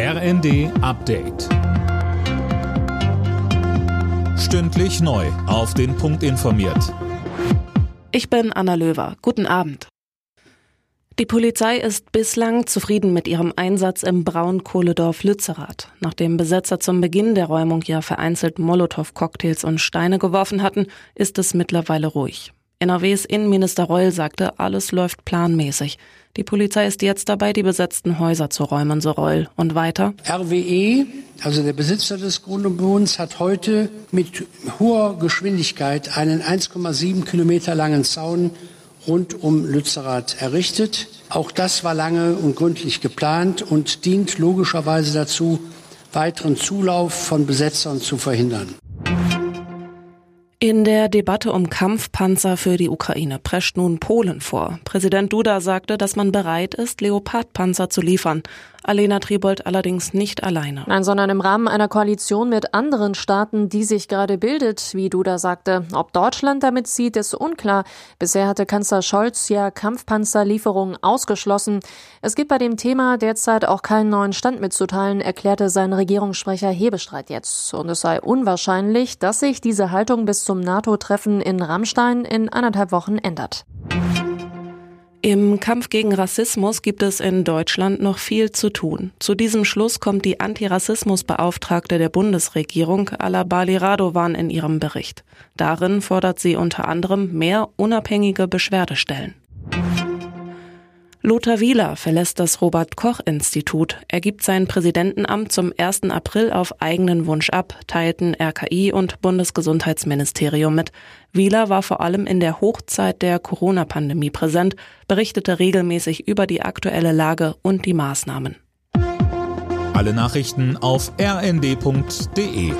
RND Update. Stündlich neu. Auf den Punkt informiert. Ich bin Anna Löwer. Guten Abend. Die Polizei ist bislang zufrieden mit ihrem Einsatz im Braunkohledorf Lützerath. Nachdem Besetzer zum Beginn der Räumung ja vereinzelt Molotow-Cocktails und Steine geworfen hatten, ist es mittlerweile ruhig. NRWs Innenminister Reul sagte, alles läuft planmäßig. Die Polizei ist jetzt dabei, die besetzten Häuser zu räumen, so Reul. Und weiter? RWE, also der Besitzer des Grundbodens, hat heute mit hoher Geschwindigkeit einen 1,7 Kilometer langen Zaun rund um Lützerath errichtet. Auch das war lange und gründlich geplant und dient logischerweise dazu, weiteren Zulauf von Besetzern zu verhindern. In der Debatte um Kampfpanzer für die Ukraine prescht nun Polen vor. Präsident Duda sagte, dass man bereit ist, Leopardpanzer zu liefern. Alena Tribold allerdings nicht alleine. Nein, sondern im Rahmen einer Koalition mit anderen Staaten, die sich gerade bildet, wie Duda sagte. Ob Deutschland damit zieht, ist unklar. Bisher hatte Kanzler Scholz ja Kampfpanzerlieferungen ausgeschlossen. Es gibt bei dem Thema derzeit auch keinen neuen Stand mitzuteilen, erklärte sein Regierungssprecher Hebestreit jetzt. Und es sei unwahrscheinlich, dass sich diese Haltung bis zum NATO-Treffen in Rammstein in anderthalb Wochen ändert. Im Kampf gegen Rassismus gibt es in Deutschland noch viel zu tun. Zu diesem Schluss kommt die Antirassismusbeauftragte der Bundesregierung, Alabali Radovan, in ihrem Bericht. Darin fordert sie unter anderem mehr unabhängige Beschwerdestellen. Lothar Wieler verlässt das Robert-Koch-Institut. Er gibt sein Präsidentenamt zum 1. April auf eigenen Wunsch ab, teilten RKI und Bundesgesundheitsministerium mit. Wieler war vor allem in der Hochzeit der Corona-Pandemie präsent, berichtete regelmäßig über die aktuelle Lage und die Maßnahmen. Alle Nachrichten auf rnd.de